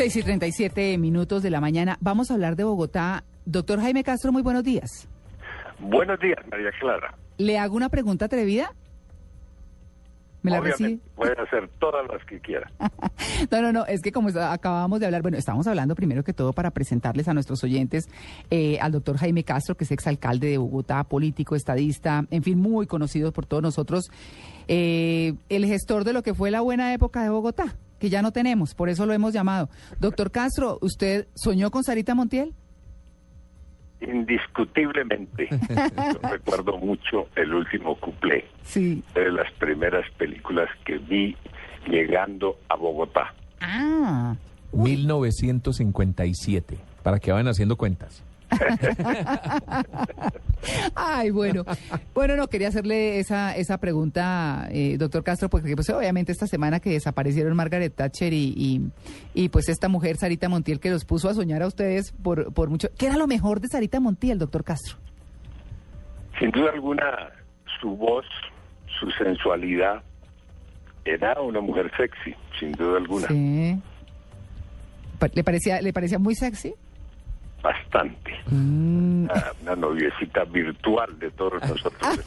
6 y 37 minutos de la mañana. Vamos a hablar de Bogotá. Doctor Jaime Castro, muy buenos días. Buenos días, María Clara. ¿Le hago una pregunta atrevida? ¿Me la recibe? Puede hacer todas las que quiera. no, no, no, es que como acabamos de hablar, bueno, estamos hablando primero que todo para presentarles a nuestros oyentes eh, al doctor Jaime Castro, que es exalcalde de Bogotá, político, estadista, en fin, muy conocido por todos nosotros, eh, el gestor de lo que fue la buena época de Bogotá que ya no tenemos, por eso lo hemos llamado. Doctor Castro, ¿usted soñó con Sarita Montiel? Indiscutiblemente. recuerdo mucho el último cuplé. Sí. De las primeras películas que vi llegando a Bogotá. Ah. 1957, para que vayan haciendo cuentas. Ay, bueno. Bueno, no, quería hacerle esa, esa pregunta, eh, doctor Castro, porque pues, obviamente esta semana que desaparecieron Margaret Thatcher y, y, pues esta mujer, Sarita Montiel, que los puso a soñar a ustedes por, por mucho... ¿Qué era lo mejor de Sarita Montiel, doctor Castro? Sin duda alguna, su voz, su sensualidad, era una mujer sexy, sin duda alguna. Sí. ¿Le parecía, ¿Le parecía muy sexy? Bastante. Mm. Una, noviecita virtual de todos nosotros.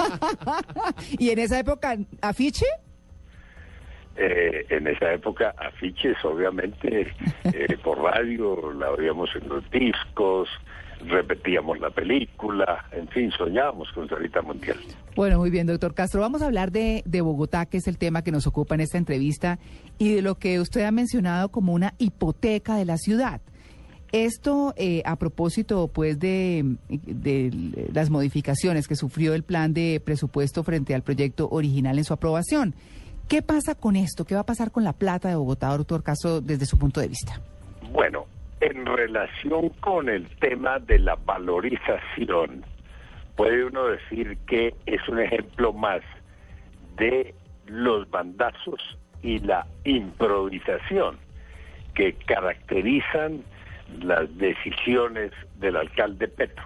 ¿Y en esa época afiche? Eh, en esa época afiches, obviamente, eh, por radio, la oíamos en los discos, repetíamos la película, en fin, soñábamos con Sarita Montiel. Bueno, muy bien, doctor Castro. Vamos a hablar de, de Bogotá, que es el tema que nos ocupa en esta entrevista, y de lo que usted ha mencionado como una hipoteca de la ciudad. Esto eh, a propósito, pues, de, las modificaciones que sufrió el plan de presupuesto frente al proyecto original en su aprobación. ¿Qué pasa con esto? ¿Qué va a pasar con la plata de Bogotá, doctor Caso, desde su punto de vista? Bueno, en relación con el tema de la valorización, puede uno decir que es un ejemplo más de los bandazos y la improvisación que caracterizan las decisiones del alcalde Petro.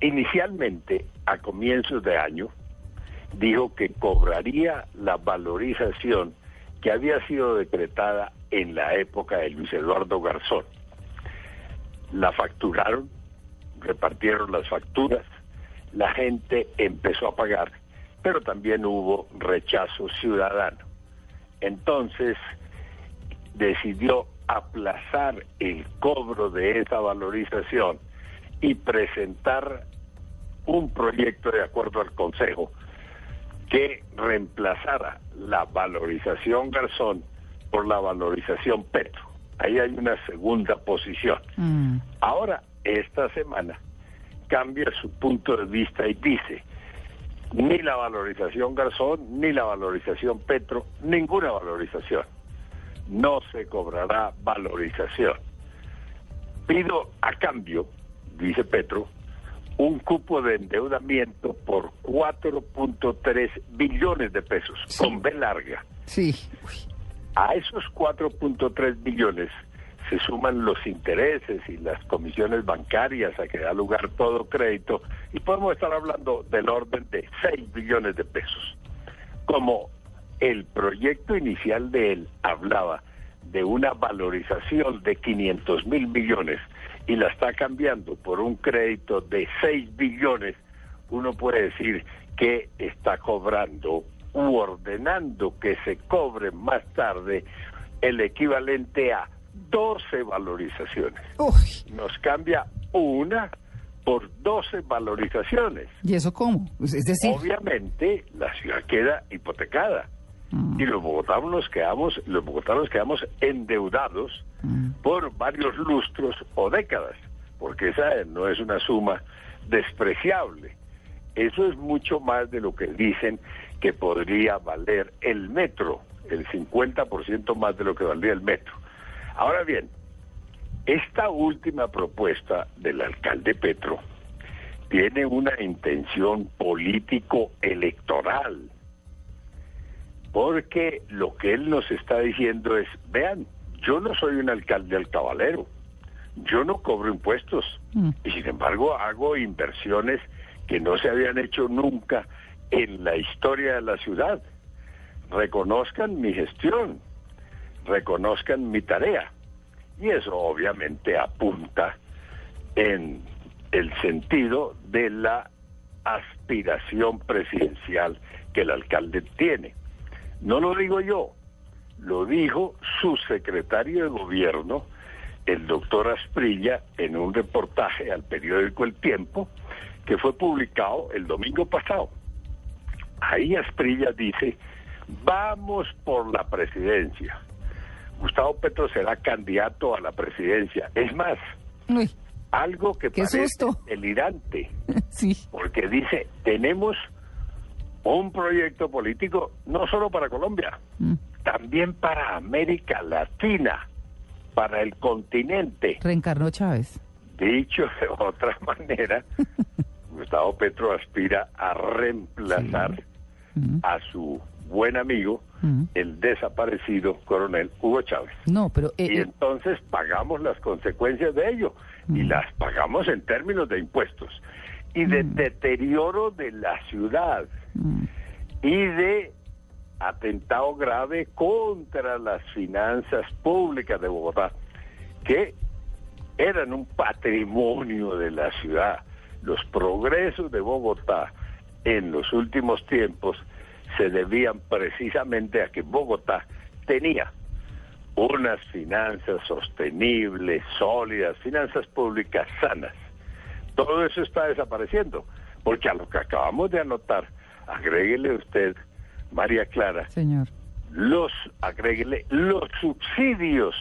Inicialmente, a comienzos de año, dijo que cobraría la valorización que había sido decretada en la época de Luis Eduardo Garzón. La facturaron, repartieron las facturas, la gente empezó a pagar, pero también hubo rechazo ciudadano. Entonces decidió aplazar el cobro de esa valorización y presentar un proyecto de acuerdo al Consejo que reemplazara la valorización Garzón por la valorización Petro. Ahí hay una segunda posición. Mm. Ahora, esta semana, cambia su punto de vista y dice, ni la valorización Garzón, ni la valorización Petro, ninguna valorización no se cobrará valorización. Pido a cambio, dice Petro, un cupo de endeudamiento por 4.3 billones de pesos, con B larga. Sí. A esos 4.3 billones se suman los intereses y las comisiones bancarias a que da lugar todo crédito y podemos estar hablando del orden de 6 billones de pesos. Como el proyecto inicial de él hablaba de una valorización de 500 mil millones y la está cambiando por un crédito de 6 billones, uno puede decir que está cobrando u ordenando que se cobre más tarde el equivalente a 12 valorizaciones. Nos cambia una por 12 valorizaciones. ¿Y eso cómo? Es decir... Obviamente la ciudad queda hipotecada. Mm. Y los bogotanos nos quedamos, los bogotanos quedamos endeudados mm. por varios lustros o décadas, porque esa no es una suma despreciable. Eso es mucho más de lo que dicen que podría valer el metro, el 50% más de lo que valdría el metro. Ahora bien, esta última propuesta del alcalde Petro tiene una intención político-electoral, porque lo que él nos está diciendo es, vean, yo no soy un alcalde al cabalero, yo no cobro impuestos Mm. y sin embargo hago inversiones que no se habían hecho nunca en la historia de la ciudad. Reconozcan mi gestión, reconozcan mi tarea. Y eso obviamente apunta en el sentido de la aspiración presidencial que el alcalde tiene. No lo digo yo, lo dijo su secretario de gobierno, el doctor Asprilla, en un reportaje al periódico El Tiempo, que fue publicado el domingo pasado. Ahí Asprilla dice, vamos por la presidencia. Gustavo Petro será candidato a la presidencia. Es más, Uy, algo que parece susto. delirante, sí. porque dice, tenemos un proyecto político no solo para Colombia, Mm. también para América Latina, para el continente. Reencarnó Chávez. Dicho de otra manera, Gustavo Petro aspira a reemplazar Mm. a su buen amigo, Mm. el desaparecido coronel Hugo Chávez. No, pero... eh, Y eh, entonces pagamos las consecuencias de ello y las pagamos en términos de impuestos y de deterioro de la ciudad mm, y de atentado grave contra las finanzas públicas de Bogotá, que eran un patrimonio de la ciudad. Los progresos de Bogotá en los últimos tiempos se debían precisamente a que Bogotá tenía unas finanzas sostenibles, sólidas, finanzas públicas sanas. Todo eso está desapareciendo, porque a lo que acabamos de anotar, agréguele usted, María Clara, señor. los, agréguele los subsidios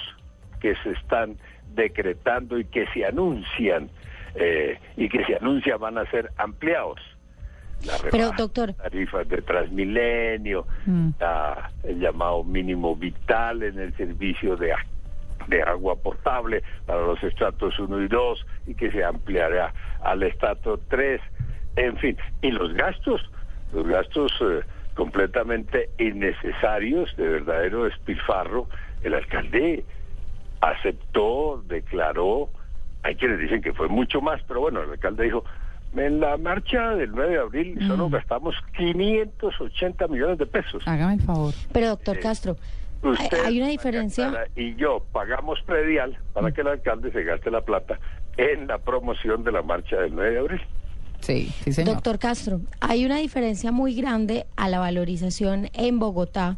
que se están decretando y que se anuncian eh, y que se anuncian van a ser ampliados. La Pero, doctor. tarifas de Transmilenio, Mm. la- el llamado mínimo vital en el servicio de, de agua potable para los estratos 1 y 2 y que se ampliará al estrato 3, en fin, y los gastos, los gastos eh, completamente innecesarios, de verdadero despilfarro, el alcalde aceptó, declaró, hay quienes dicen que fue mucho más, pero bueno, el alcalde dijo, en la marcha del 9 de abril solo Mm. gastamos 580 millones de pesos. Hágame el favor. Pero, doctor Castro, hay, Usted, hay una diferencia. Y yo pagamos predial para que el alcalde se gaste la plata en la promoción de la marcha del 9 de abril. Sí, sí, señor. Doctor Castro, hay una diferencia muy grande a la valorización en Bogotá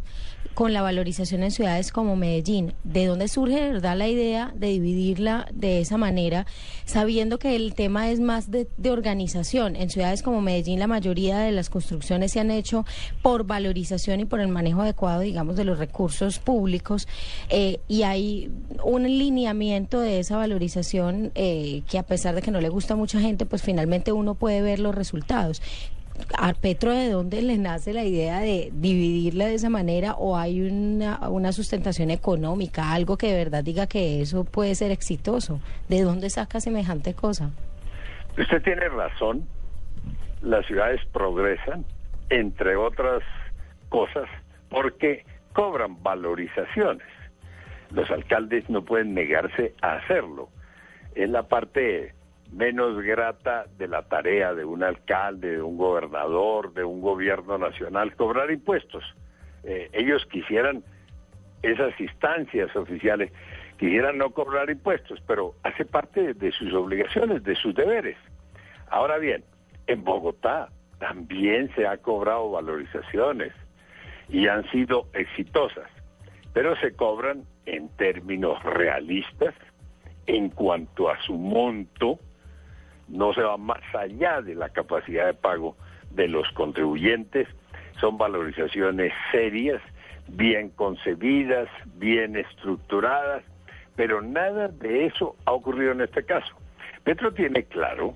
con la valorización en ciudades como Medellín. ¿De dónde surge de verdad la idea de dividirla de esa manera, sabiendo que el tema es más de, organización? En ciudades como Medellín la mayoría de las construcciones se han hecho por valorización y por el manejo adecuado, digamos, de los recursos públicos eh, y hay un lineamiento de esa valorización eh, que a pesar de que no le gusta a mucha gente, pues finalmente uno puede ver los resultados. ¿A Petro de dónde le nace la idea de dividirla de esa manera o hay una, una sustentación económica, algo que de verdad diga que eso puede ser exitoso? ¿De dónde saca semejante cosa? Usted tiene razón, las ciudades progresan, entre otras cosas, porque cobran valorizaciones. Los alcaldes no pueden negarse a hacerlo. Es la parte menos grata de la tarea de un alcalde, de un gobernador, de un gobierno nacional, cobrar impuestos. Eh, ellos quisieran, esas instancias oficiales, quisieran no cobrar impuestos, pero hace parte de sus obligaciones, de sus deberes. Ahora bien, en Bogotá también se ha cobrado valorizaciones y han sido exitosas, pero se cobran en términos realistas en cuanto a su monto, no se va más allá de la capacidad de pago de los contribuyentes, son valorizaciones serias, bien concebidas, bien estructuradas, pero nada de eso ha ocurrido en este caso. Petro tiene claro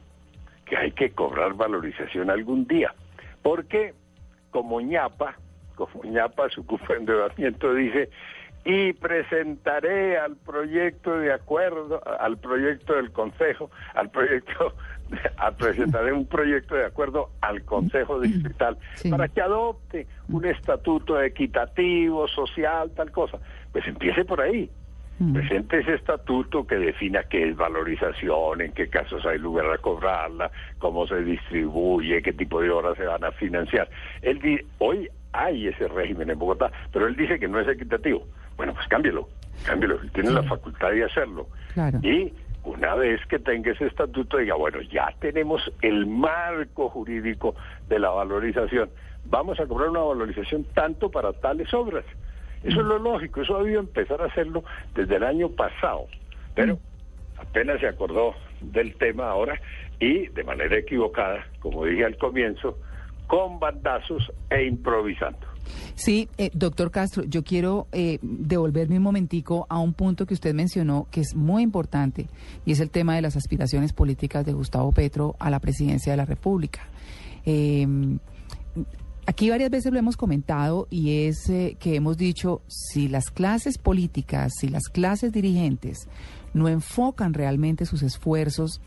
que hay que cobrar valorización algún día, porque como ñapa, como ñapa su cupo de endeudamiento dice y presentaré al proyecto de acuerdo, al proyecto del Consejo, al proyecto, a presentaré un proyecto de acuerdo al Consejo Distrital Sí. para que adopte un estatuto equitativo, social, tal cosa. Pues empiece por ahí. Mm. Presente ese estatuto que defina qué es valorización, en qué casos hay lugar a cobrarla, cómo se distribuye, qué tipo de horas se van a financiar. Él di- hoy hay ese régimen en Bogotá, pero él dice que no es equitativo. Bueno, pues cámbielo, cámbielo. Tiene la facultad de hacerlo. Claro. Y una vez que tenga ese estatuto, diga, bueno, ya tenemos el marco jurídico de la valorización. Vamos a cobrar una valorización tanto para tales obras. Eso es lo lógico, eso ha debido empezar a hacerlo desde el año pasado. Pero apenas se acordó del tema ahora y de manera equivocada, como dije al comienzo, con bandazos e improvisando. Sí, eh, doctor Castro, yo quiero eh, devolverme un momentico a un punto que usted mencionó que es muy importante y es el tema de las aspiraciones políticas de Gustavo Petro a la presidencia de la República. Eh, aquí varias veces lo hemos comentado y es eh, que hemos dicho si las clases políticas, si las clases dirigentes no enfocan realmente sus esfuerzos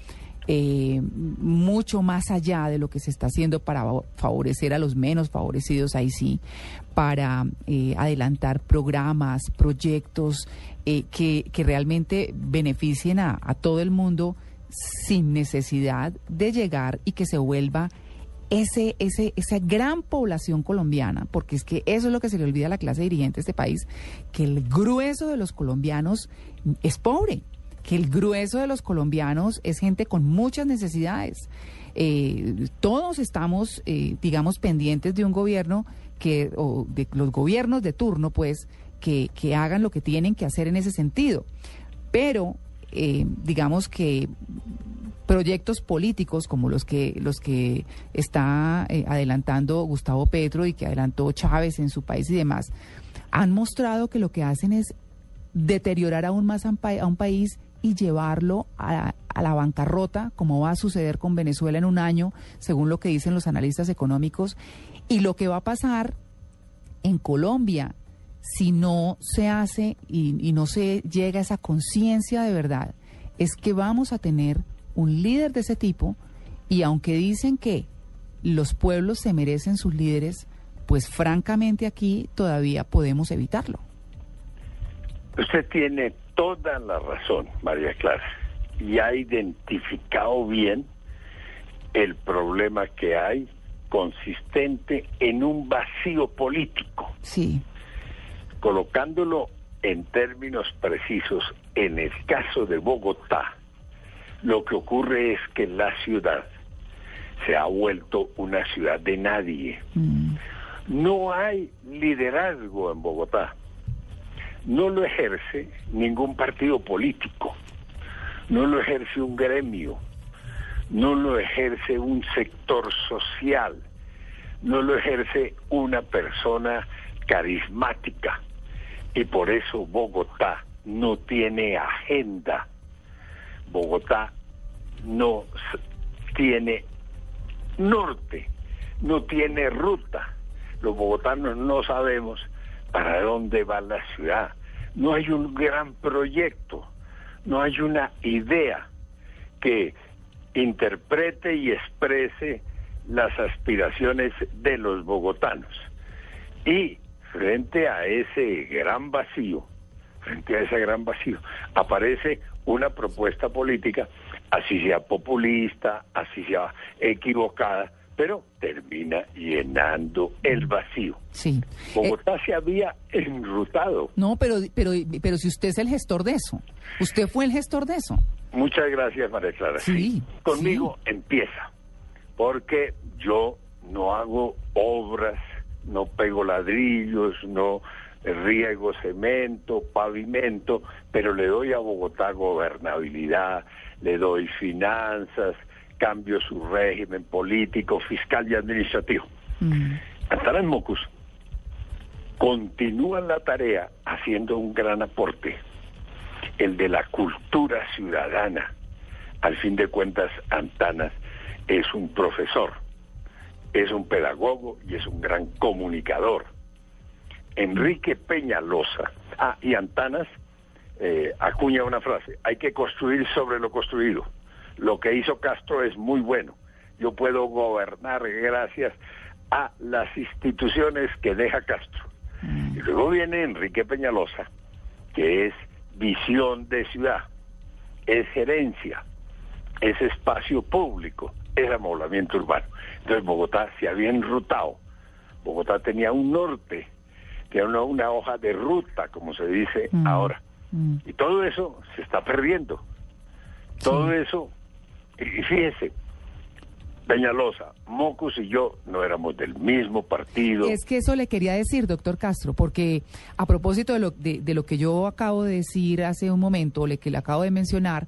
eh, mucho más allá de lo que se está haciendo para fa- favorecer a los menos favorecidos, ahí sí, para eh, adelantar programas, proyectos eh, que, que realmente beneficien a, a todo el mundo sin necesidad de llegar y que se vuelva ese, ese, esa gran población colombiana, porque es que eso es lo que se le olvida a la clase dirigente de este país, que el grueso de los colombianos es pobre, que el grueso de los colombianos es gente con muchas necesidades. Eh, todos estamos, eh, digamos, pendientes de un gobierno que, o de los gobiernos de turno, pues, que, que hagan lo que tienen que hacer en ese sentido. Pero, eh, digamos que proyectos políticos como los que los que está adelantando Gustavo Petro y que adelantó Chávez en su país y demás han mostrado que lo que hacen es deteriorar aún más a un país y llevarlo a, a la bancarrota, como va a suceder con Venezuela en un año, según lo que dicen los analistas económicos, y lo que va a pasar en Colombia si no se hace y, y no se llega a esa conciencia de verdad, es que vamos a tener un líder de ese tipo y aunque dicen que los pueblos se merecen sus líderes, pues francamente aquí todavía podemos evitarlo. Usted tiene toda la razón, María Clara, y ha identificado bien el problema que hay consistente en un vacío político. Sí, Colocándolo en términos precisos, en el caso de Bogotá, lo que ocurre es que la ciudad se ha vuelto una ciudad de nadie. mm, No hay liderazgo en Bogotá. No lo ejerce ningún partido político. No lo ejerce un gremio. No lo ejerce un sector social. No lo ejerce una persona carismática. Y por eso Bogotá no tiene agenda. Bogotá no tiene norte, no tiene ruta. Los bogotanos no sabemos para dónde va la ciudad. No hay un gran proyecto, no hay una idea que interprete y exprese las aspiraciones de los bogotanos. Y frente a ese gran vacío, frente a ese gran vacío, aparece una propuesta política, así sea populista, así sea equivocada, pero termina llenando el vacío. sí. Eh, Bogotá se había enrutado. no, pero, pero, pero si usted es el gestor de eso, usted fue el gestor de eso. Muchas gracias, María Clara. Sí, Conmigo empieza, porque yo no hago obras, no pego ladrillos, no riego cemento, pavimento, pero le doy a Bogotá gobernabilidad, le doy finanzas, cambio su régimen político, fiscal y administrativo. Mm, Antanas Mocus continúa la tarea haciendo un gran aporte, el de la cultura ciudadana. Al fin de cuentas, Antanas es un profesor, es un pedagogo y es un gran comunicador. Enrique Peñalosa Ah, y Antanas eh, acuña una frase, hay que construir sobre lo construido. Lo que hizo Castro es muy bueno. Yo puedo gobernar gracias a las instituciones que deja Castro. Y luego viene Enrique Peñalosa, que es visión de ciudad, es gerencia, es espacio público, es amoblamiento urbano. Entonces Bogotá se había enrutado. Bogotá tenía un norte, tenía una, una hoja de ruta, como se dice Mm. ahora. Mm. Y todo eso se está perdiendo. Todo eso, y fíjese, Peñalosa, Mocus y yo no éramos del mismo partido. Es que eso le quería decir, doctor Castro, porque a propósito de lo, de, de lo que yo acabo de decir hace un momento, le que le acabo de mencionar,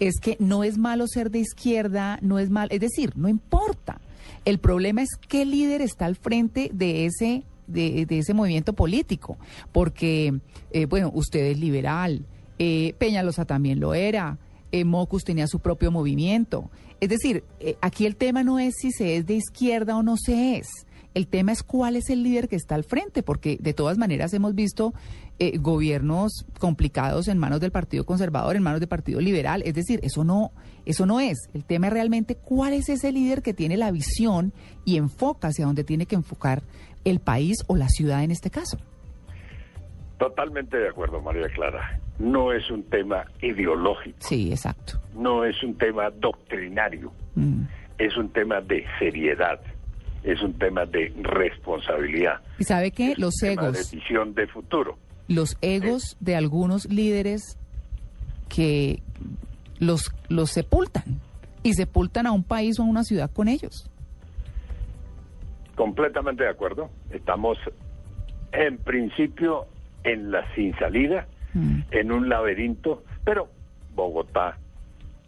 es que no es malo ser de izquierda, no es mal, es decir, no importa. El problema es qué líder está al frente de ese de, de ese movimiento político, porque eh, bueno, usted es liberal, eh, Peñalosa también lo era, eh, Mocus tenía su propio movimiento. Es decir, eh, aquí el tema no es si se es de izquierda o no se es. El tema es cuál es el líder que está al frente, porque de todas maneras hemos visto eh, gobiernos complicados en manos del Partido Conservador, en manos del Partido Liberal. Es decir, eso no, eso no es. El tema es realmente cuál es ese líder que tiene la visión y enfoca hacia dónde tiene que enfocar el país o la ciudad en este caso. Totalmente de acuerdo, María Clara. No es un tema ideológico, Sí, exacto. no es un tema doctrinario, Mm. es un tema de seriedad, es un tema de responsabilidad. Y sabe es un los tema egos, de visión de futuro. los egos de algunos líderes que los, los sepultan y sepultan a un país o a una ciudad con ellos. Completamente de acuerdo. Estamos en principio en la sin salida, Mm. en un laberinto, pero Bogotá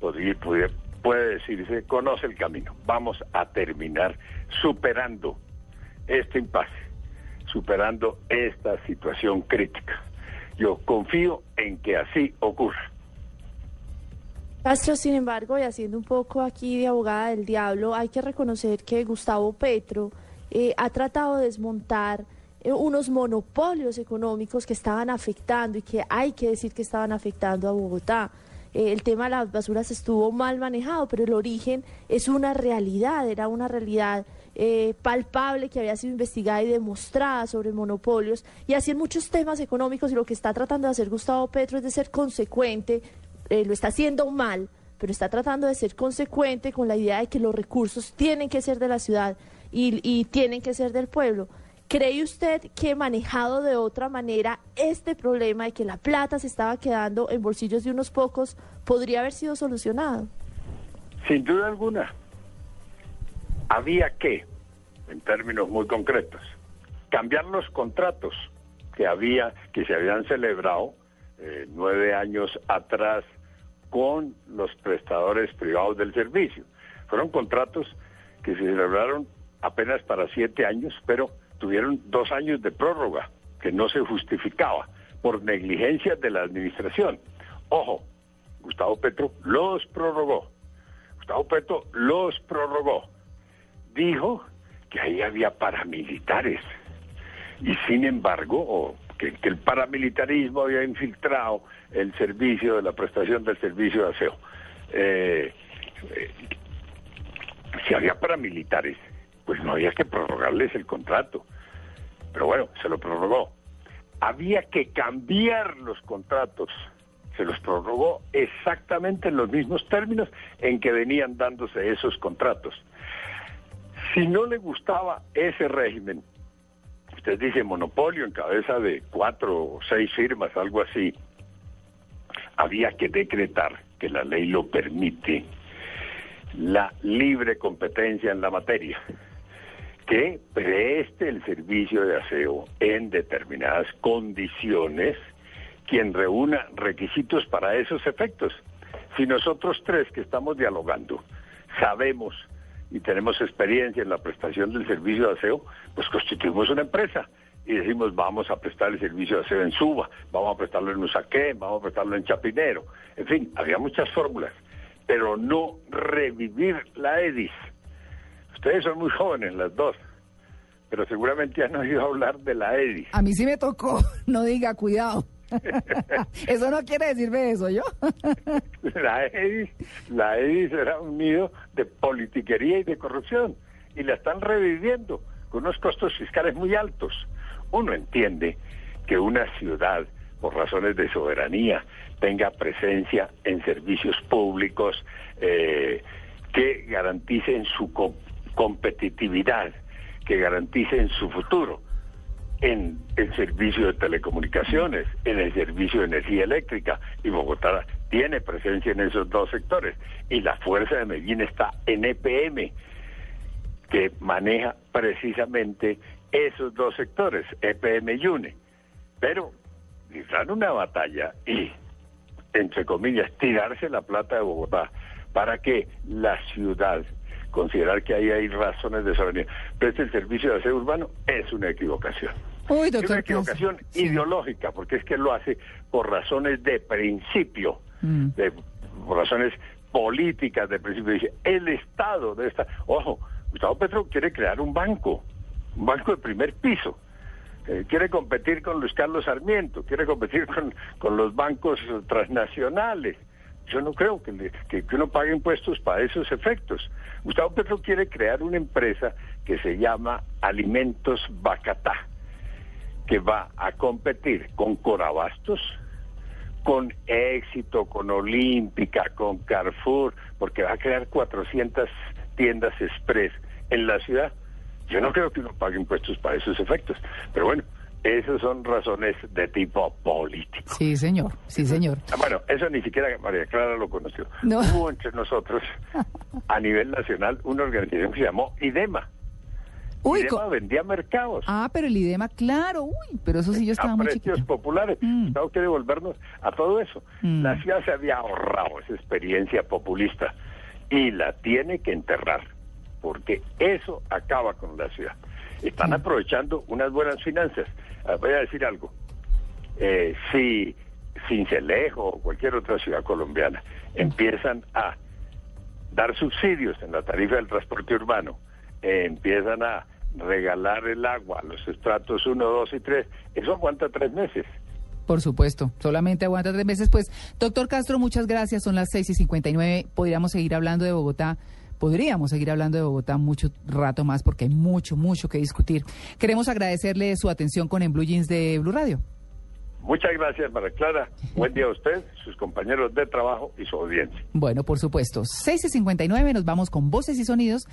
podría, puede, puede decirse, conoce el camino. Vamos a terminar superando este impasse, superando esta situación crítica. Yo confío en que así ocurra. Castro, sin embargo, y haciendo un poco aquí de abogada del diablo, hay que reconocer que Gustavo Petro eh, ha tratado de desmontar unos monopolios económicos que estaban afectando y que hay que decir que estaban afectando a Bogotá. Eh, el tema de las basuras estuvo mal manejado, pero el origen es una realidad, era una realidad eh, palpable que había sido investigada y demostrada sobre monopolios y así en muchos temas económicos y lo que está tratando de hacer Gustavo Petro es de ser consecuente, eh, lo está haciendo mal, pero está tratando de ser consecuente con la idea de que los recursos tienen que ser de la ciudad y, y tienen que ser del pueblo. ¿Cree usted que manejado de otra manera este problema de que la plata se estaba quedando en bolsillos de unos pocos podría haber sido solucionado? Sin duda alguna, había que, en términos muy concretos, cambiar los contratos que había, que se habían celebrado eh, nueve años atrás con los prestadores privados del servicio. Fueron contratos que se celebraron apenas para siete años, pero tuvieron dos años de prórroga, que no se justificaba por negligencia de la administración. Ojo, Gustavo Petro los prorrogó. Gustavo Petro los prorrogó. Dijo que ahí había paramilitares. Y sin embargo, o que, que el paramilitarismo había infiltrado el servicio de la prestación del servicio de aseo. Eh, eh, si había paramilitares, pues no había que prorrogarles el contrato. Pero bueno, se lo prorrogó. Había que cambiar los contratos. Se los prorrogó exactamente en los mismos términos en que venían dándose esos contratos. Si no le gustaba ese régimen, usted dice monopolio en cabeza de cuatro o seis firmas, algo así, había que decretar que la ley lo permite, la libre competencia en la materia, que preste el servicio de aseo en determinadas condiciones, quien reúna requisitos para esos efectos. Si nosotros tres que estamos dialogando sabemos y tenemos experiencia en la prestación del servicio de aseo, pues constituimos una empresa y decimos vamos a prestar el servicio de aseo en Suba, vamos a prestarlo en Usaquén, vamos a prestarlo en Chapinero. En fin, había muchas fórmulas, pero no revivir la EDIS. Ustedes son muy jóvenes las dos, pero seguramente han oído hablar de la EDIS. A mí sí me tocó, no diga, cuidado. eso no quiere decirme eso, ¿yo? la EDIS, la EDIS era un nido de politiquería y de corrupción y la están reviviendo con unos costos fiscales muy altos. Uno entiende que una ciudad, por razones de soberanía, tenga presencia en servicios públicos eh, que garanticen su competitividad, que garanticen su futuro en el servicio de telecomunicaciones, en el servicio de energía eléctrica, y Bogotá tiene presencia en esos dos sectores. Y la fuerza de Medellín está en EPM, que maneja precisamente esos dos sectores, EPM y UNE. Pero dan una batalla y, entre comillas, tirarse la plata de Bogotá para que la ciudad considerar que ahí hay razones de soberanía, preste el servicio de aseo urbano es una equivocación. es una equivocación ideológica, porque es que lo hace por razones de principio, mm. de, por razones políticas de principio. Dice, el Estado de esta... Ojo, Gustavo Petro quiere crear un banco, un banco de primer piso. Eh, quiere competir con Luis Carlos Sarmiento, quiere competir con, con los bancos transnacionales. Yo no creo que, que, uno pague impuestos para esos efectos. Gustavo Petro quiere crear una empresa que se llama Alimentos Bacatá, que va a competir con Corabastos, con Éxito, con Olímpica, con Carrefour, porque va a crear 400 tiendas express en la ciudad. Yo no creo que uno pague impuestos para esos efectos, pero bueno, esas son razones de tipo político. Sí, señor, sí, señor. Ah, bueno, eso ni siquiera María Clara lo conoció. No. Hubo entre nosotros, a nivel nacional, una organización que se llamó IDEMA. Uy, IDEMA vendía mercados. Ah, pero el IDEMA, claro, uy, pero eso sí yo estaba a muy precios populares. Mm. Tengo que devolvernos a todo eso. Mm. La ciudad se había ahorrado esa experiencia populista y la tiene que enterrar, porque eso acaba con la ciudad. Están aprovechando unas buenas finanzas Ah, voy a decir algo. Eh, si Cincelejo o cualquier otra ciudad colombiana empiezan a dar subsidios en la tarifa del transporte urbano, eh, empiezan a regalar el agua a los estratos 1, 2 y 3, eso aguanta tres meses. Por supuesto, solamente aguanta tres meses. Pues, doctor Castro, muchas gracias. Son las 6 y 59. Podríamos seguir hablando de Bogotá podríamos seguir hablando de Bogotá mucho rato más porque hay mucho, mucho que discutir. Queremos agradecerle su atención con En Blue Jeans de Blue Radio. Muchas gracias, María Clara. Buen día a usted, sus compañeros de trabajo y su audiencia. Bueno, por supuesto. 6 y 59, nos vamos con voces y sonidos.